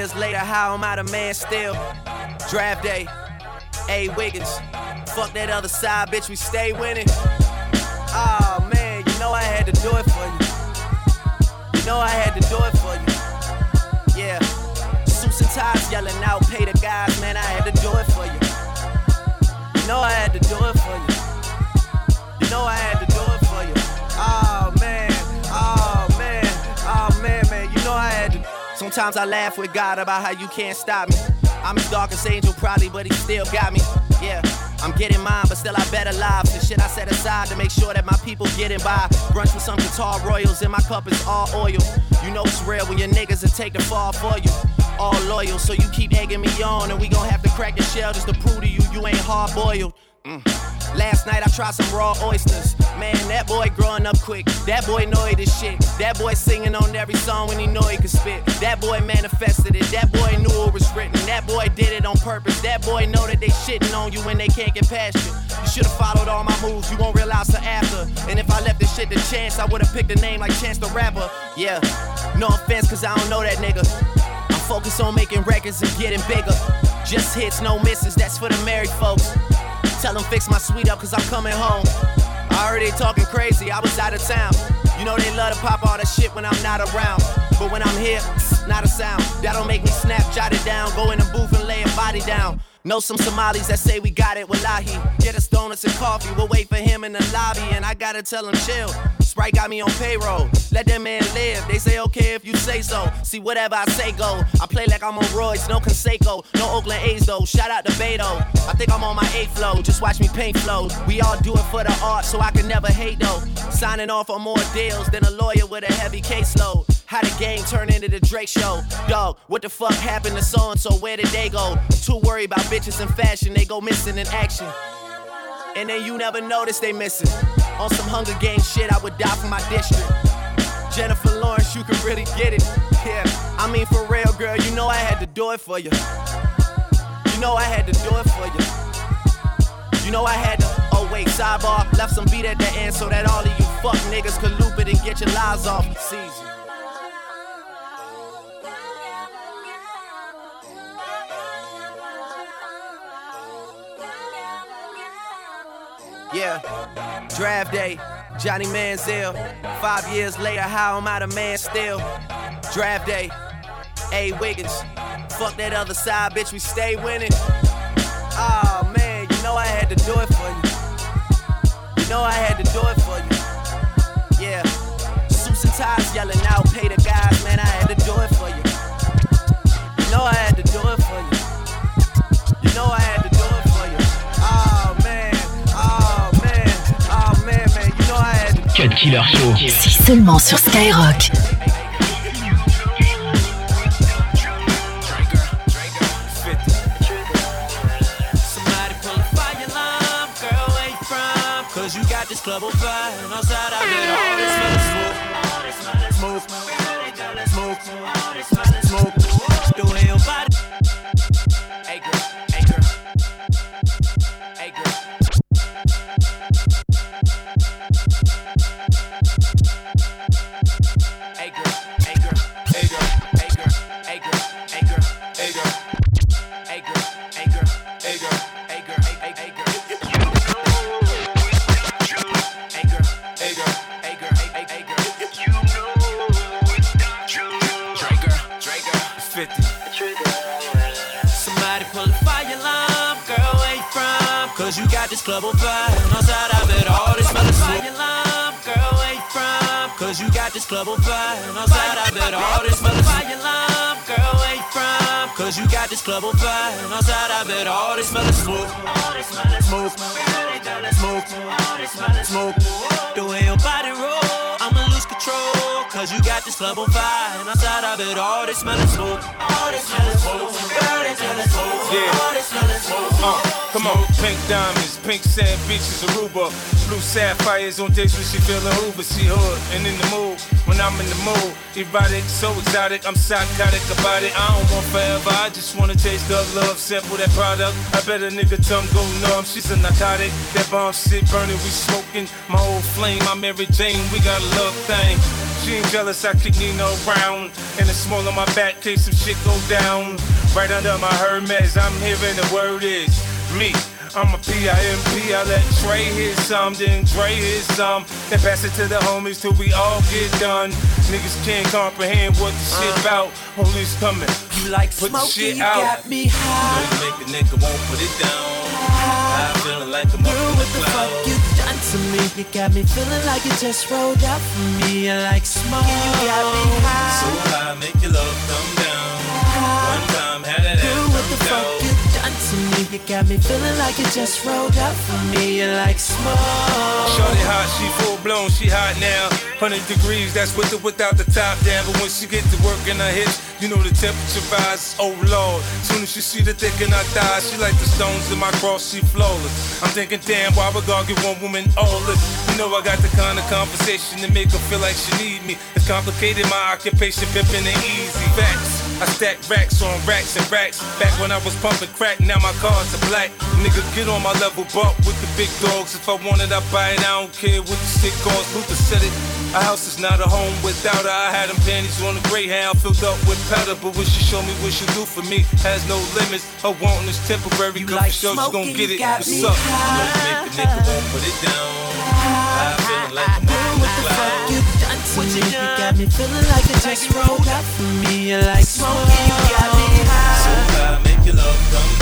years later, how am I the man still? Draft day, A. Wiggins. Fuck that other side, bitch, we stay winning. Oh man, you know I had to do it for you. You know I had to do it for you. Yeah. Suits and ties yelling out, pay the guys, man, I had to do it for you. You know I had to do it for you. You know I had to do Sometimes I laugh with God about how you can't stop me. I'm his darkest angel, probably, but he still got me. Yeah. I'm getting mine, but still I better live. The shit I set aside to make sure that my people getting by. Brunch with some guitar royals, and my cup is all oil. You know it's real when your niggas will take the fall for you. All loyal, so you keep egging me on, and we gon' have to crack the shell just to prove to you you ain't hard boiled. Mm. Last night I tried some raw oysters. Man, that boy growing up quick. That boy know this shit. That boy singing on every song when he know he could spit. That boy manifested it. That boy knew it was written. That boy did it on purpose. That boy know that they shitting on you when they can't get past you. You should've followed all my moves. You won't realize till after. And if I left this shit to chance, I would've picked a name like Chance the Rapper. Yeah. No offense, cause I don't know that nigga. I'm focused on making records and getting bigger. Just hits, no misses. That's for the married folks. Tell them fix my suite up cause I'm coming home. I they talking crazy, I was out of town. You know they love to pop all that shit when I'm not around. But when I'm here, not a sound. That don't make me snap, jot it down. Go in the booth and lay a body down. Know some Somalis that say we got it, wallahi. Get us donuts and coffee, we'll wait for him in the lobby. And I gotta tell him chill. Sprite got me on payroll. Let that man live. They say okay if you say so. See whatever I say go. I play like I'm on Royce, no Canseco, no Oakland A's though. Shout out to Beto. I think I'm on my eighth flow. Just watch me paint flows. We all do it for the art, so I can never hate though. Signing off on more deals than a lawyer with a heavy caseload. How the game turned into the Drake show. Dog, what the fuck happened to so and so? Where did they go? Too worried about bitches and fashion, they go missing in action. And then you never notice they missing. On some Hunger Games shit, I would die for my district. Jennifer Lawrence, you can really get it. Yeah, I mean for real, girl, you know I had to do it for you. You know I had to do it for you. You know I had to. Oh wait, sidebar, left some beat at the end so that all of you fuck niggas could loop it and get your lies off. Season. Yeah, draft day, Johnny Manziel. Five years later, how am I the man still? Draft day, A. Wiggins. Fuck that other side, bitch, we stay winning. Oh man, you know I had to do it for you. You know I had to do it for you. Yeah, suits and ties yelling out, Killer Show. C'est seulement sur Skyrock. Somebody pull a fire alarm, girl, where you from? Cause you got this club on fire, and outside I bet all this smells smoke. Smoke, smoke, smoke, smoke. The way you got this club on fire. Outside I bet all this is fire girl, where you from? Cause you got this club on fire. Outside I bet all this smell is smoke. Smoke, smoke, smoke, smoke. The way your body roll, I'ma lose control. Cause you got this club on fire, and outside of it, all they smell smoke. All they smell smoke. Girl, they is smoke. Yeah. All they smell is smoke. Uh, come on, pink diamonds, pink sand beaches, Aruba. Blue sapphires on days when she feeling Hoover. She hood and in the mood when I'm in the mood. Erotic, so exotic, I'm psychotic about it. I don't want forever, I just wanna taste the love. Sample that product. I bet a nigga tongue go numb. She's a narcotic. That bomb shit burning, we smoking. My old flame, my Mary Jane, we got a love thing. She ain't jealous, I keep Nino around. And the small on my back, case some shit go down. Right under my Hermes, I'm hearing the word is me. I'm a P-I-M-P, I let Trey hit some, then Dre hit some. Then pass it to the homies till we all get done. Niggas can't comprehend what the shit uh. about. Police coming. You like put smoking, shit you out. got me high. You make a nigga won't put it down. I'm feeling like I'm Girl, what the fuck you done to me? You got me feeling like you just rolled up for me. You like smoke, you got me high. So high, make your love come down. One time, had that the fuck down. You got me feeling like you just rolled up for me. You like smoke. Shorty hot, she full blown, she hot now. 100 degrees, that's with or without the top down. But when she get to work in her hips, you know the temperature rise. Oh lord, soon as she see the thick in her thighs, she like the stones in my cross, she flawless. I'm thinking, damn, why would God give one woman all this? You know I got the kind of conversation to make her feel like she need me. It's complicated, my occupation pimping ain't easy. Facts. I stack racks on racks and racks. Back when I was pumping crack, now my cars are black. Nigga, get on my level, bump with the big dogs. If I want it, I buy it. I don't care what the stick costs. Luther said it. A house is not a home without her. I had them panties on the Greyhound filled up with powder. But what she show me, what she do for me, has no limits. Her wanting is temporary. You like show, she gon' get it. What's up? Love make a nigga won't put it down. I feel like I'm on the cloud what you, you got me feeling like it just rolled up for me. You like smoking, you got me high. So high, make your love come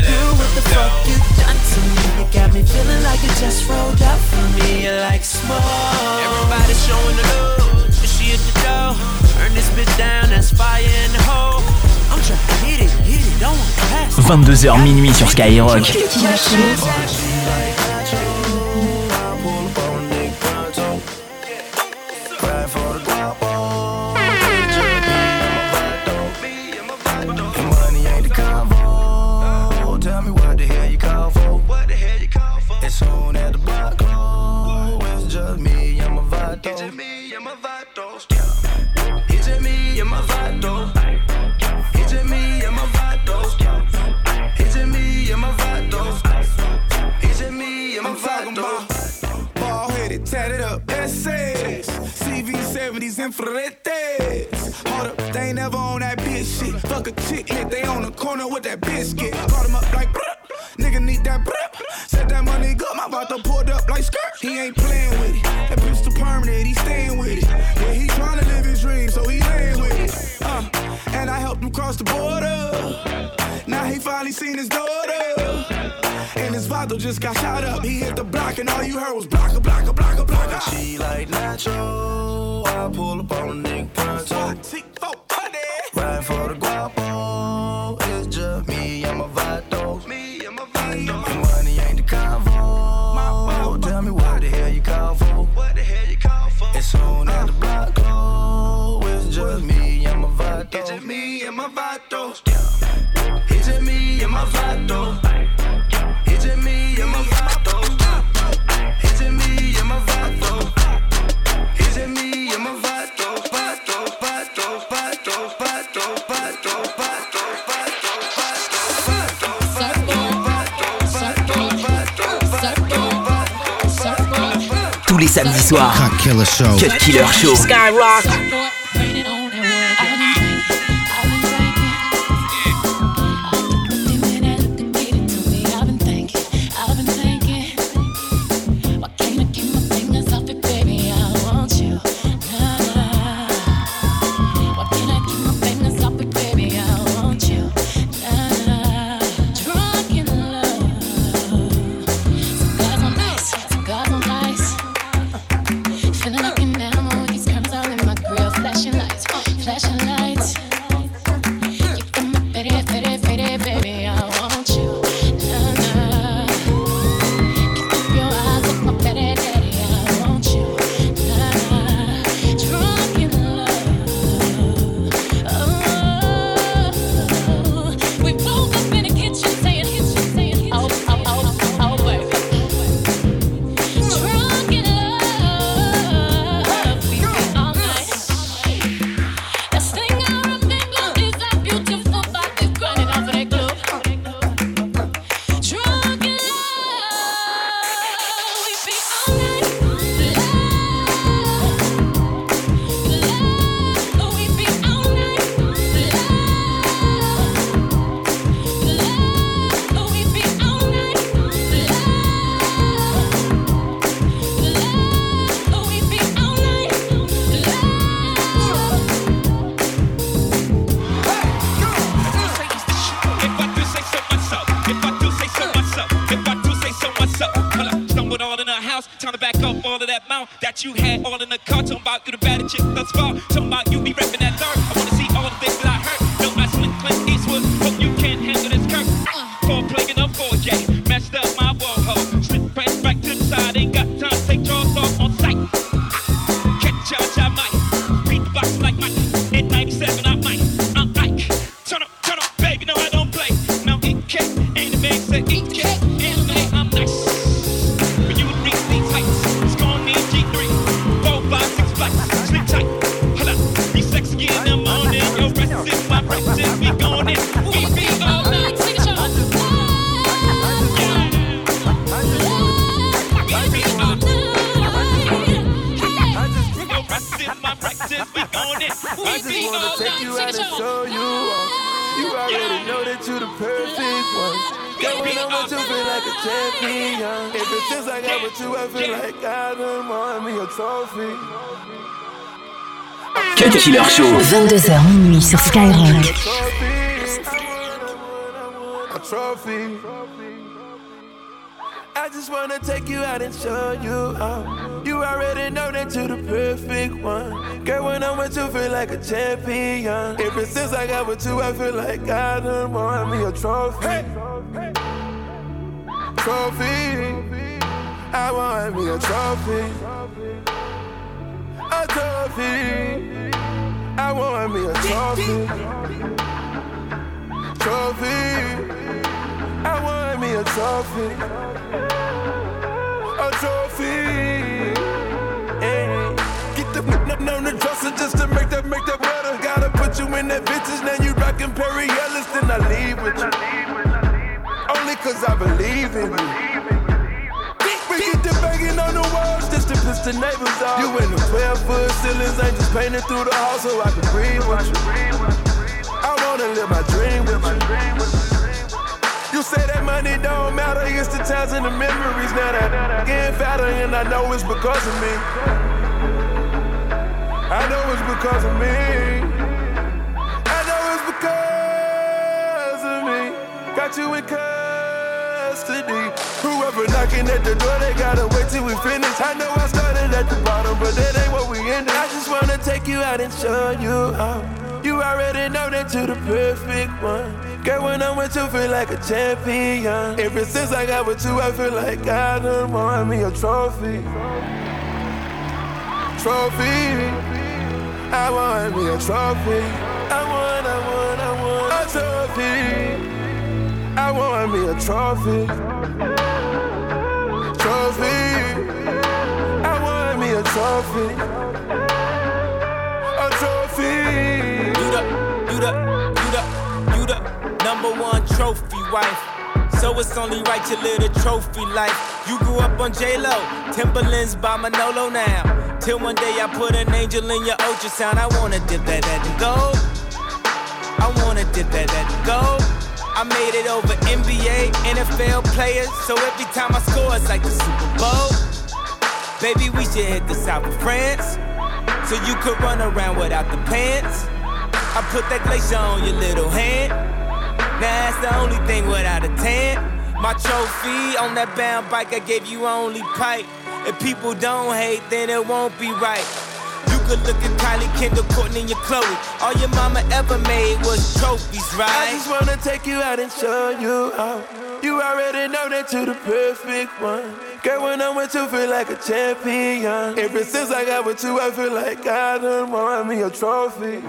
Girl, what the fuck you done to me? You got me feeling like it just rolled up for me. You like smoke. Everybody showing the love, but she at the door. Turn this bitch down, that's fire in the hole. I'm trying to hit it, hit it, don't pass. 22h minuit sur Skyrock. Infraredes. Hold up, they ain't never on that bitch shit. Fuck a chick they on the corner with that biscuit. Caught him up like, bruh. nigga need that bruh. Said that money good, my brother pulled up like skirt. He ain't playing with it. That the permanent, he staying with it. Yeah, he tryna live his dream, so he laying with it. Uh, and I helped him cross the border. Now he finally seen his daughter. And his father just got shot up. He hit the block, and all you heard was block, a block, a like Nacho. I pull up on a nigga pronto. Les samedis soirs. Cut Killer Show. Cut Killer Show. Skyrock. Cut Killer Show. 22h minuit sur Skyrock. I just wanna take you out and show you off. You already know that you're the perfect one. Girl, when I'm with you, feel like a champion. Ever since I got with you, I feel like I done won me a trophy. Trophy. I want me a trophy. Trophy. I want me a trophy. Trophy. I want me a trophy. A trophy. Hey. Get the n- on the dresser just to make that make that better. Gotta put you in that bitches. Now you rockin' Perry Ellis, then I leave with you. Only cause I believe in you. Get the banging on the walls just to piss the neighbors off. You in the 12 foot ceilings, ain't just painted through the house so I can breathe with you. I wanna live my dream with you. You say that money don't matter, it's the times and the memories. Now that getting fatter, and I know it's because of me. I know it's because of me. I know it's because of me. Got you in Whoever knocking at the door, they gotta wait till we finish. I know I started at the bottom, but that ain't what we ended. I just wanna take you out and show you out. You already know that you're the perfect one. Girl, when I'm with you, feel like a champion. Ever since I got with you, I feel like I done won me a trophy. Trophy. I want me a trophy. I want, I want, I want a trophy. I want me a trophy. Trophy. I want me a trophy. A trophy. You the, you the, you the, you the number one trophy wife. So it's only right you live the trophy life. You grew up on J-Lo, Timberlands by Manolo now. Till one day I put an angel in your ultrasound. I wanna dip that at the gold. I wanna dip that at the gold. I made it over NBA, NFL players. So every time I score, it's like the Super Bowl. Baby, we should hit the south of France. So you could run around without the pants. I put that glacier on your little hand. Now that's the only thing without a tan. My trophy on that bound bike, I gave you only pipe. If people don't hate, then it won't be right. You could look at Kylie, Kendall, Kourtney, and your Khloe. All your mama ever made was trophies, I right? just wanna take you out and show you out. You already know that you're the perfect one. Girl, when I'm with you, feel like a champion. Ever since I got with you, I feel like I done won me a trophy.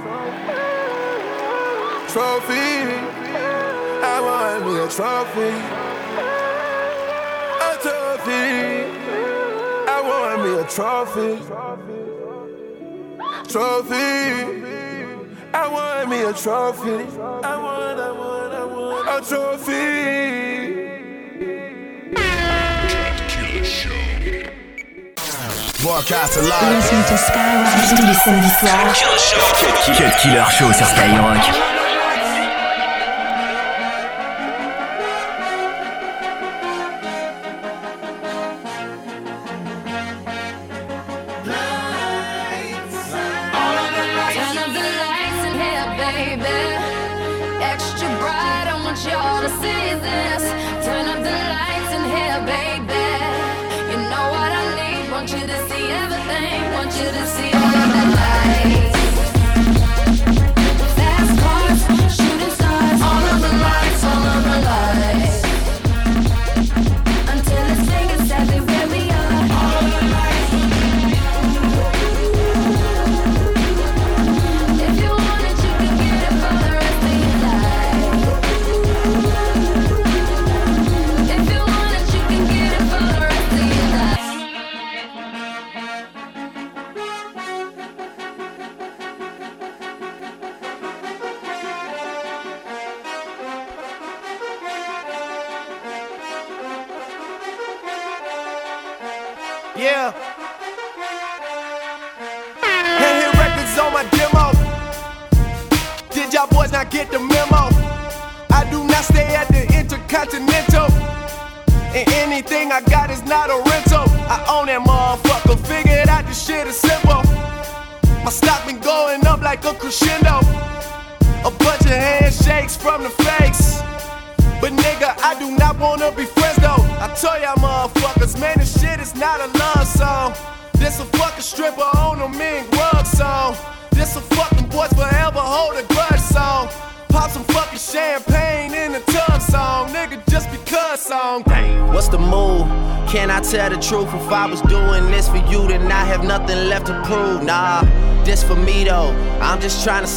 Trophy. I want me a trophy. A trophy. I want me a trophy. Trophy. I want me a trophy. I want, I want, I want a trophy. Broadcast live. Listen to Skyrock tous les samedis soirs. Cut Killer Show sur Skyrock.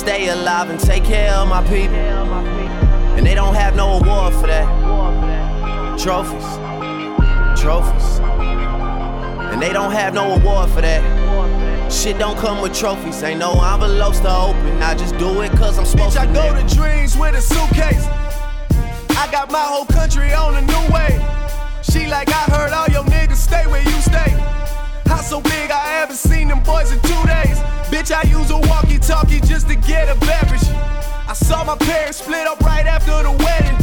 Stay alive and take care of my people. And they don't have no award for that. Trophies. Trophies. And they don't have no award for that. Shit don't come with trophies. Ain't no envelopes to open. I just do it cause I'm supposed Bitch, to. I go to dreams with a suitcase. I got my whole country on a new way. She like, I heard all your niggas stay where you stay. House so big, I haven't seen them boys in two days. Bitch, I use a walkie talkie just to get a beverage. I saw my parents split up right after the wedding.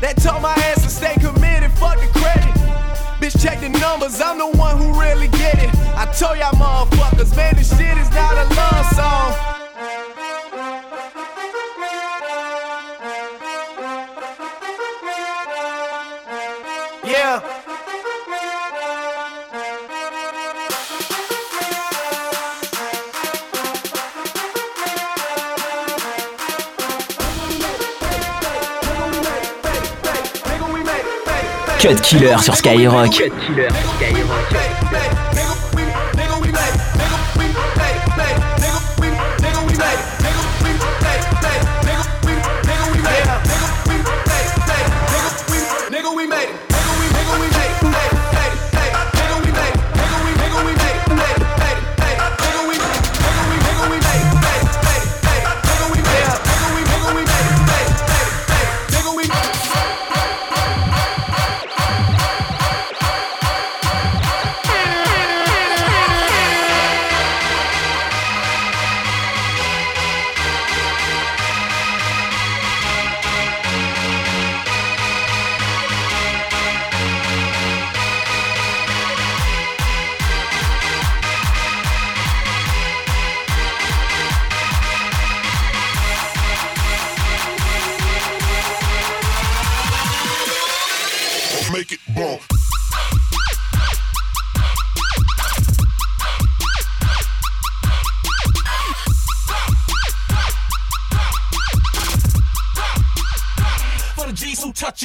That told my ass to stay committed, fuck the credit. Bitch, check the numbers, I'm the one who really get it. I told y'all motherfuckers, man, this shit is not a love song. Cut Killer sur Skyrock. Nigga,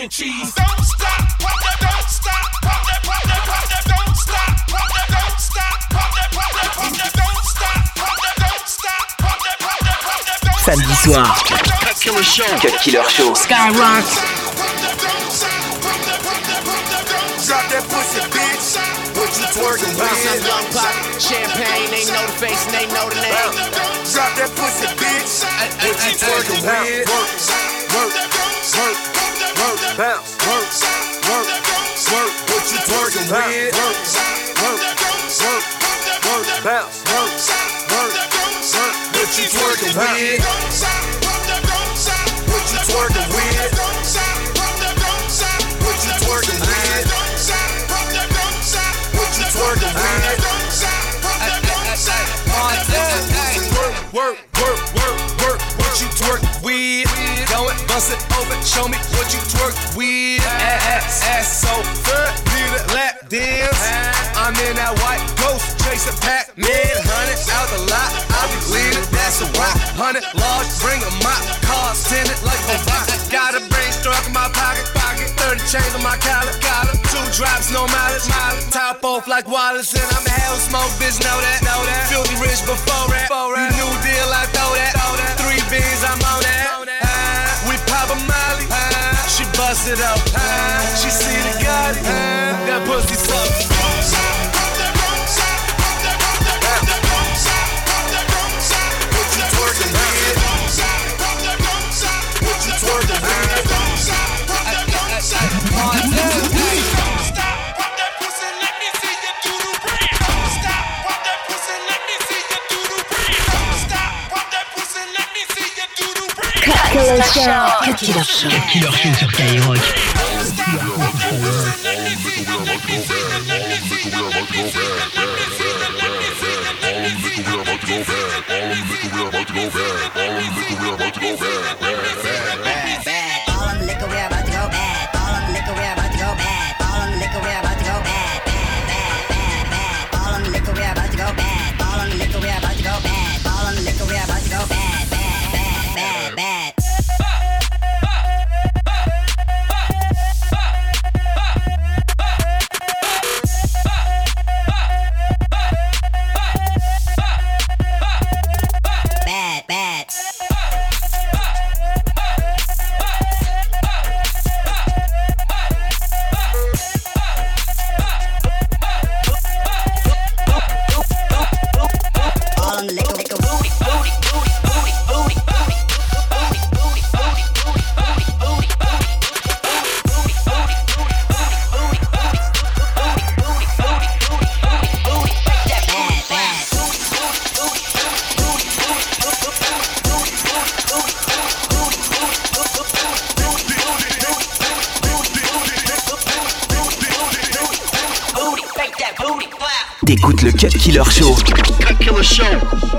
who touching cheese. Don't stop, pop that, don't stop, pop that, pop that, pop that, don't stop, pop that, don't stop, pop that, pop that, pop that, don't stop, pop that, don't stop, pop that, pop that, pop that, don't Samedi soir. Cut Killer Show. Cut Killer Show. Skyrock. Drop that pussy, bitch. What you twerking with? Some young pop, champagne. They know the face and they know the name. Drop that pussy, bitch. What you twerking with? Bounce, Go it, open. Show me what you twerk with. Ass, ass so good. Need a lap dance. I'm in that white ghost chase a pack, mid hundred out the lot. I be bleeding, that's a rock. Hundred large, bring a mop. Car send it like a rock. Got a brain struck in my pocket, pocket. 30 chains on my collar, collar. Two drops, no mileage, mileage. Top off like Wallace, and I'm hell smoke, bitch, know that, know that. Filthy rich before that. You new deal, I throw that. Three beans, I'm on that. Ah, we pop a molly. She bust it up. She see the Gotti. That pussy suck. Cut Killer Show. Sur Skyrock. All of to go of them. Cut Killer Show. Cut Killer Show.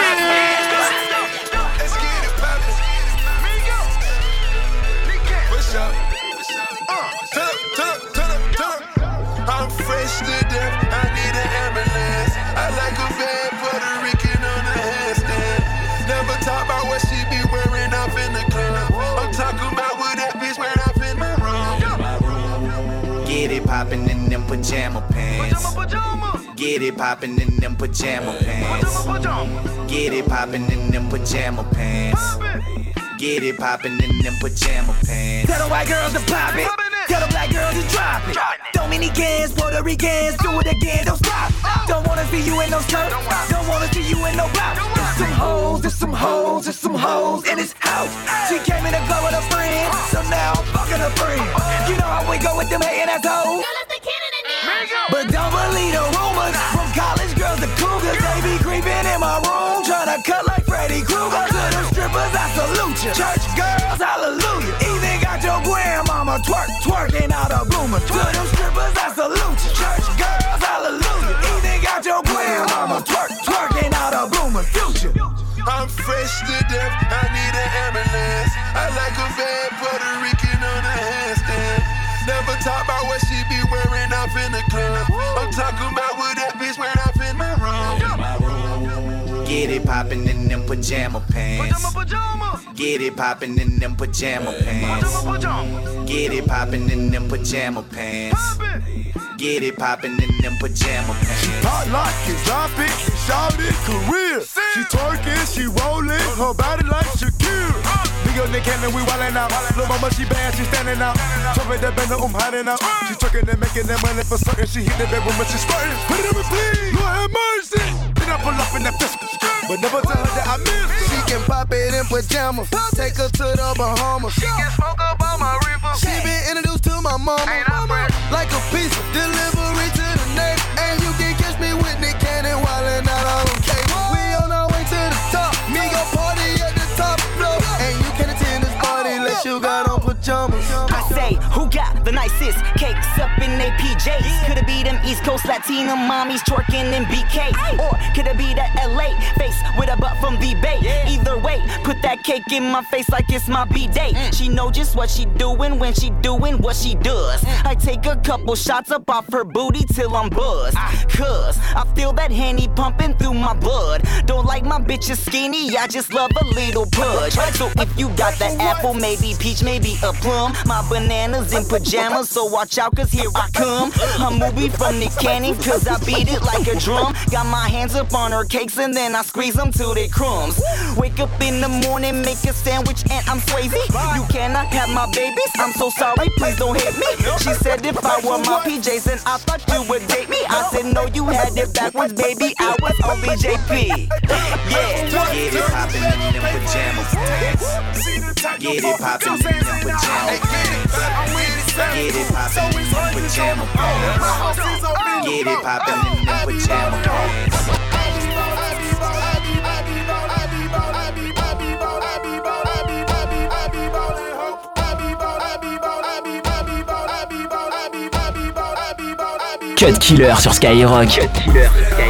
Poppin' in them pajama pants. Get it poppin' in them pajama pants. Get it poppin' in them pajama pants. Tell the white girls to pop it. Tell the black girls to drop it. Dominicans, Puerto Ricans, do it again, don't stop. Don't wanna see you in no skirt. Don't wanna see you in no blouse. There's some hoes, there's some hoes, there's some hoes in this house. She came in the club with a friend, so now I'm fucking her friend. You know how we go with them hating assholes. But don't believe the rumors room, tryna cut like Freddy Krueger. To them strippers, I salute you. Church girls, hallelujah. Even got your grandmama twerk, twerking out a boomer. To them strippers, I salute you. Church girls, hallelujah. Even got your grandmama twerk, twerking out a boomer. Future. I'm fresh to death. I need an ambulance. I like a bad Puerto Rican on a handstand. Never talk about what she be wearing off in the club. I'm talking about Get it poppin' in them pajama pants. Get it poppin' in them pajama pants. Get it poppin' in them pajama pants. Get it poppin' in them pajama pants. She Hot like it, drop it, shout it, career. She twerking, she rolling, her body like Shakira. Uh. Big up Nick Cannon, we wildin' out. Little mama, she bad, she standing out. Trumpet that bender, I'm hiding out. Uh. She twerking and making that money for certain. She hit the bedroom and she squirting. Put it in me, please. Lord have mercy. Then I pull up in that pistol. But never tell her that I miss her. She can pop it in pajamas. Take her to the Bahamas. She can smoke up on my river. She been introduced to my mama. Like a pizza. Delivery to the neighbor. And you can catch me with Nick Cannon wildin' out on cable. We on our way to the top. Me go party at the top floor. And you can attend this party unless you got on pajamas. I say, who got the nicest cakes up in they PJs? Could it be them East Coast Latina mommies twerking in BK? Or could it be that LA face with a butt from the Bay? Either way, put that cake in my face like it's my B-day. She know just what she doing when she doing what she does. I take a couple shots up off her booty till I'm buzzed. Cause I feel that henny pumping through my blood. Don't like my bitches skinny, I just love a little pudge. So if you got that apple, maybe peach, maybe a plum. My bananas in pajamas, so watch out cause here I come. I'm a movie from Nick Cannon cause I beat it like a drum. Got my hands up on her cakes and then I squeeze them till they crumbs. Wake up in the morning, make a sandwich and I'm Swayze. You cannot have my babies, I'm so sorry, please don't hit me. She said if I wore my PJs then I thought you would date me. I said no, you had it backwards, baby. I was only JP. Yeah. Get it poppin' in them pajama pants. Get it poppin' in them pajama pants. Get it poppin' in them pajama pants. Get it poppin' in them pajama pants. Cut Killer sur Skyrock. Cut Killer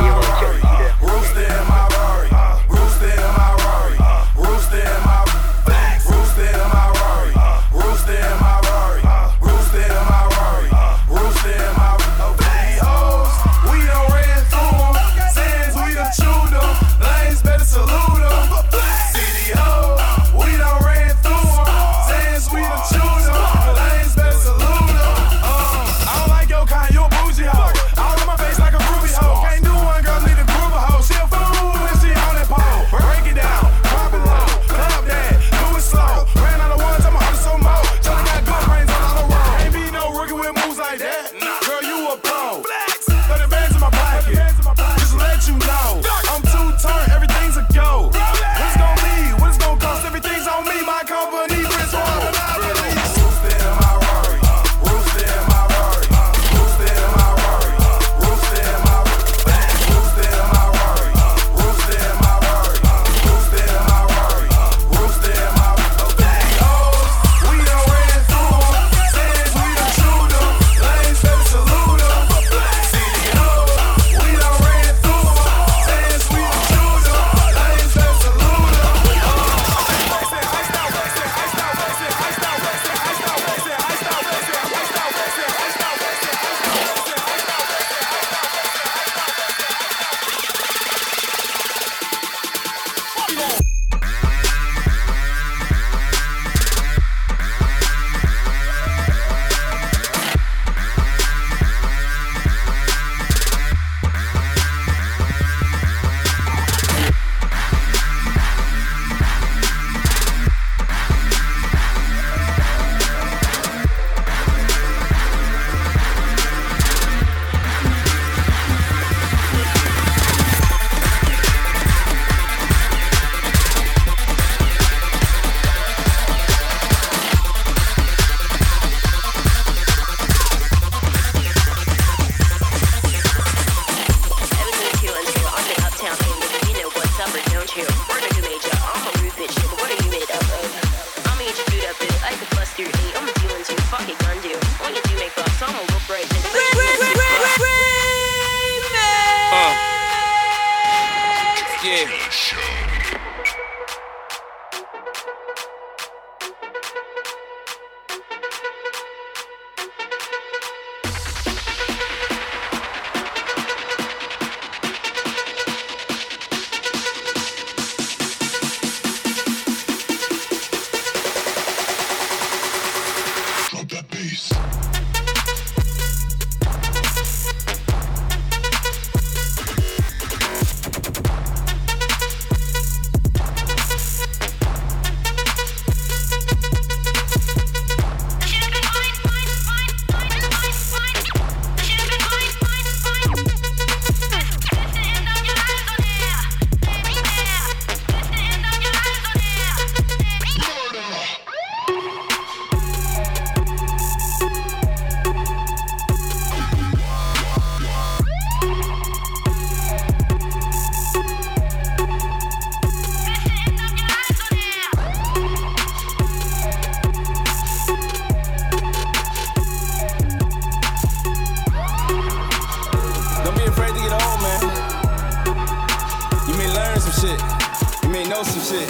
I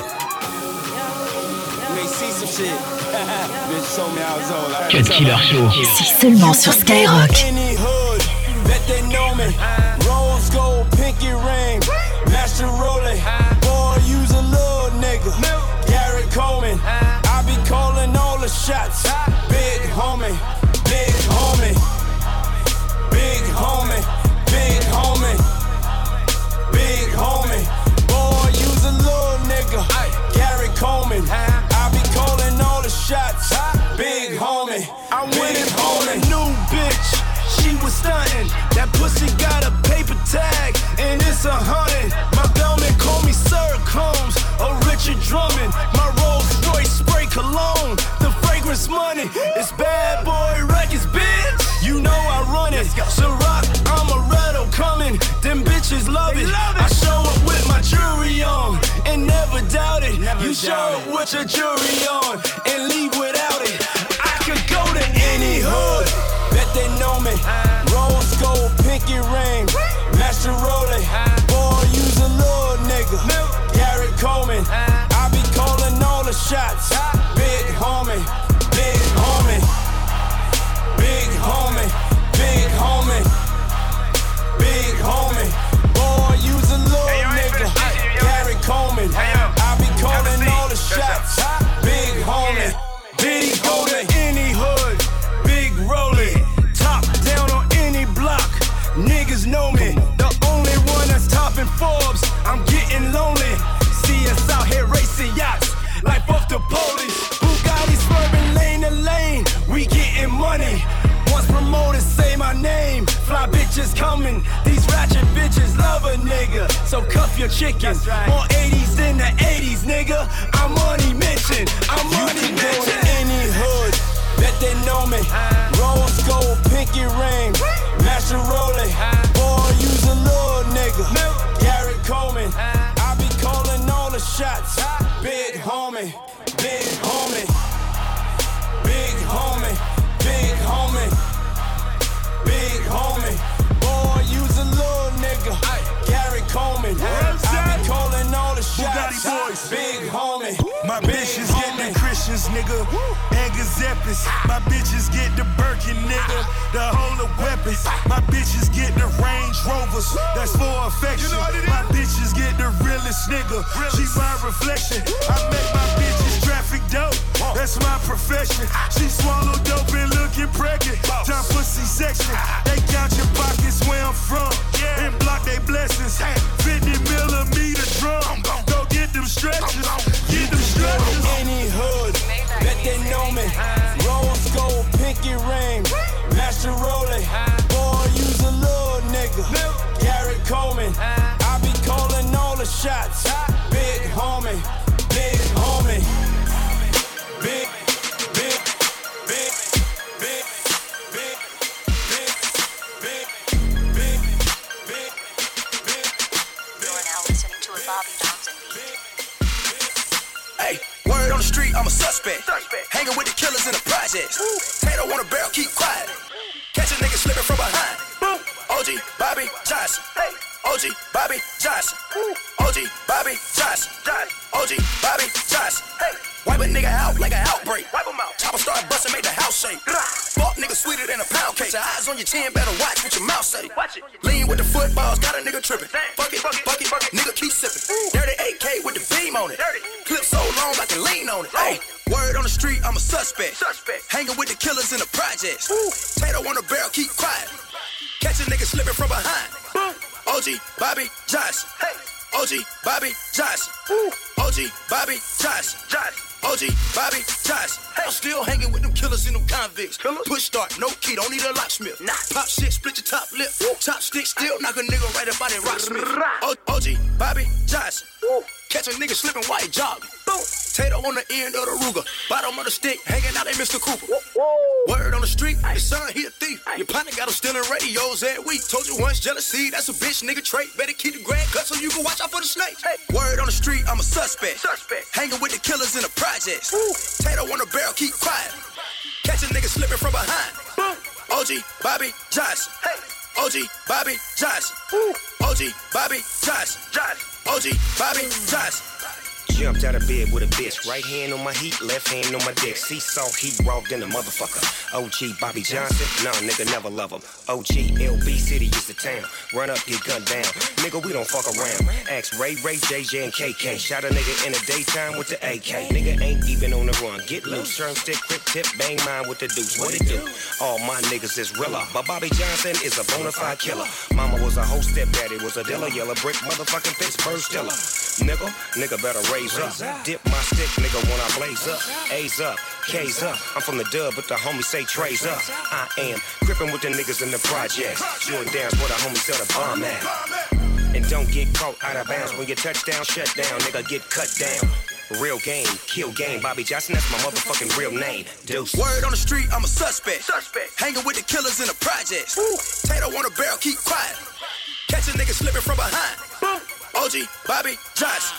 Cut Killer Show. C'est seulement sur Skyrock. Any hood, bet they know me. Rose gold, pinky ring, master rolling. Boy, use a little nigga. Gary Coleman. I be calling all the shots. Big homie, stunting. That pussy got a paper tag, and it's a hundred. My bellman call me Sir Combs or Richard Drummond. My Rolls Royce spray cologne. The fragrance money. It's bad boy records, bitch. You know I run it. Ciroc, I'm a rattle coming. Them bitches love it. I show up with my jewelry on and never doubt it. you show up with your jewelry on and leave without it. Your chicken. More 80s than the 80s, nigga. Nigga. And Giuseppes. My bitches get the Birkin, nigga. The whole of weapons. My bitches get the Range Rovers. That's for affection. My bitches get the realest nigga. She my reflection. I make my bitches traffic dope. That's my profession. She swallow dope and looking pregnant. Time pussy section. They count your pockets where I'm from. And block they blessings. 50 millimeter drum. Go get them stretches. Get them stretches. Any hood, bet they know me. Rose gold, pinky ring, master rolling. Boy, use a little nigga. Gary Coleman, I be calling all the shots. Big homie, suspect. Hanging with the killers in the projects. Tato on a barrel, keep quiet. Catch a nigga slipping from behind. OG Bobby Johnson. OG Bobby Johnson. OG Bobby Johnson. OG Bobby Johnson. Wipe a nigga out like an outbreak. Wipe him out. Chopper start busting, make the house shake. Fuck nigga sweeter than a pound cake. Your eyes on your chin, better watch what your mouth say. Watch it. Lean with the footballs, got a nigga tripping. Fuck it, fuck it, fuck it, nigga keep sipping. Dirty AK with the beam on it. Clip so long I can lean on it. Hey, word on the street, I'm a suspect. suspect. Hanging with the killers in the projects. Tato on the barrel, keep quiet. Catch a nigga slipping from behind. Boom. OG Bobby Johnson. OG Bobby Johnson. OG Bobby Johnson. OG Bobby Johnson. I'm still hanging with them killers and them convicts. Push start, no key, don't need a locksmith. Nah. Pop shit, split your top lip. Top stick, still knock a nigga right up out that rocksmith. O- OG Bobby Johnson. Catch a nigga slipping while he jogging. Tato on the end of the Ruger. Bottom of the stick, hanging out at Mr. Cooper. Word on the street, your son, he a thief. Your partner got him stealing radios every week. Told you once, jealousy, that's a bitch nigga trait. Better keep the grand cut so you can watch out for the snakes. Word on the street, I'm a suspect. Hanging with the killers in the projects. Tato on the barrel, keep quiet. Catch a nigga slipping from behind. OG Bobby Johnson. OG Bobby Johnson. OG Bobby Johnson. OG Bobby Johnson. Jumped out of bed with a bitch. Right hand on my heat, left hand on my dick. Seesaw heat walked in a motherfucker. OG Bobby Johnson, nah, nigga never love him. OG LB City is the town. Run up, get gunned down. Nigga, we don't fuck around. Ask Ray, Ray, JJ, and KK. Shot a nigga in the daytime with the AK. Nigga ain't even on the run. Get loose, turn stick, quick tip, bang mine with the deuce. What it do? All my niggas is realer. But Bobby Johnson is a bona fide killer. Mama was a hoe, stepdaddy was a dealer. Yellow brick, motherfucking Pittsburgh Steeler. Nigga, nigga better raise up. Dip my stick, nigga, when I blaze up. A's up, K's up. I'm from the dub, but the homies say Trey's up. I am gripping with the niggas in the projects. Shooting downs where the homies sell the bomb at. And don't get caught out of bounds when your touchdown shut down, nigga get cut down. Real game, kill game. Bobby Johnson, that's my motherfucking real name. Deuce. Word on the street, I'm a suspect. Suspect. Hanging with the killers in the projects. Tato on a barrel, keep quiet. Catch a nigga slipping from behind. OG, Bobby, Josh.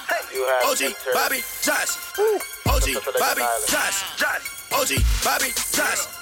OG, Bobby, Josh. OG, Bobby, Josh. OG, Bobby, Josh.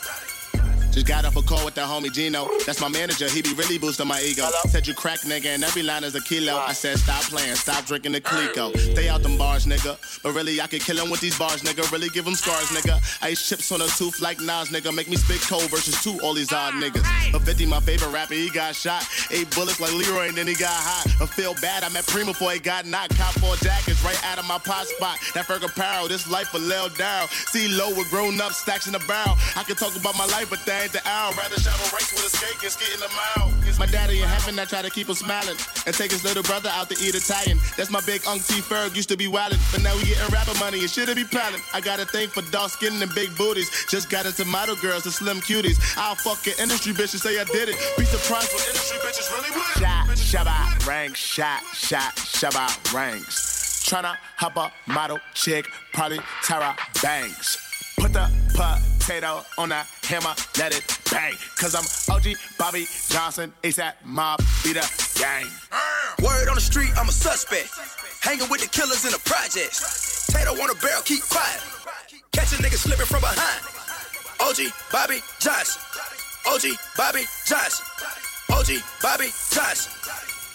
Just got off a call with the homie Gino. That's my manager, he be really boosting my ego. Said you crack nigga and every line is a kilo. I said stop playing, stop drinking the Clicquot. Stay out them bars, nigga. But really, I could kill him with these bars, nigga. Really give him scars, ah. nigga. Ice chips on a tooth like Nas, nigga. Make me spit cold versus two, all these odd ah, niggas. But 50, my favorite rapper, he got shot. Eight bullets like Leroy and then he got hot. I feel bad, I met Primo before he got knocked. Cop four jackets right out of my pot spot. That Ferg apparel, this life for Lil Down. See low with grown up stacks in the barrel. I can talk about my life, but that ain't the hour. Rather shovel race with a skate and skit in the mouth. My daddy in heaven, I try to keep him smiling. And take his little brother out to eat Italian. That's my big Unc T Ferg, used to be wildin'. But now we getting rapper money and shit'll be piling. I got a thing for dark skin and big booties. Just got into model girls and slim cuties. I'll fuck an industry bitch and say I did it. Be surprised what industry bitches really would. Shot, shabba, rank, shot, shot, shabba, ranks. Tryna hop a model chick, probably Tyra Banks. Put the potato on the hammer, let it bang. Cause I'm OG Bobby Johnson, ASAP Mob, be the gang. Word on the street, I'm a suspect. Hanging with the killers in the projects. Tato on a barrel, keep quiet. Catch a nigga slipping from behind. OG, Bobby, Josh. OG, Bobby, Josh. OG, Bobby, Josh.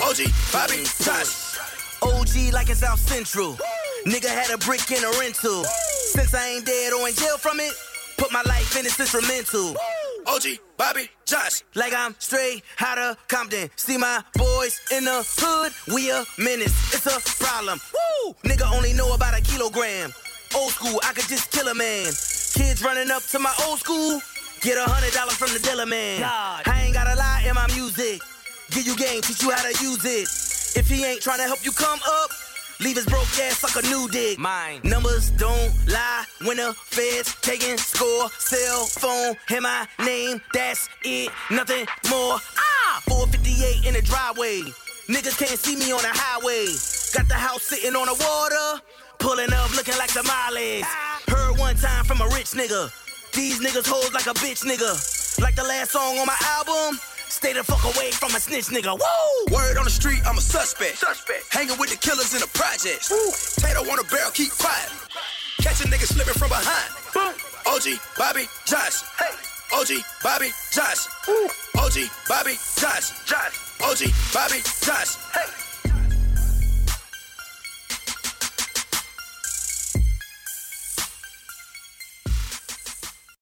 OG, Bobby, Josh. OG like it's South Central. Nigga had a brick in a rental. Since I ain't dead or in jail from it, put my life in it's instrumental. OG, Bobby, Josh. Like I'm straight out of Compton. See my boys in the hood, we a menace. It's a problem. Woo! Nigga only know about a kilogram. Old school, I could just kill a man. Kids running up to my old school, get a hundred dollars from the dealer man. I ain't gotta lie in my music. Give you game, teach you how to use it. If he ain't trying to help you come up, leave his broke ass like a new dick. Mine. Numbers don't lie when the feds taking score. Cell phone, and my name, that's it, nothing more. Ah, 458 in the driveway. Niggas can't see me on the highway. Got the house sitting on the water, pulling up looking like Somalis. Heard one time from a rich nigga. These niggas hold like a bitch nigga. Like the last song on my album. Stay the fuck away from a snitch nigga. Woo! Word on the street, I'm a suspect. Suspect. Hanging with the killers in the projects. Tato on a barrel, keep quiet. Catch a nigga slipping from behind. Boom! OG, Bobby, Josh. Hey! OG, Bobby, Josh. OG, Bobby, Josh. Josh. OG, Bobby, Josh.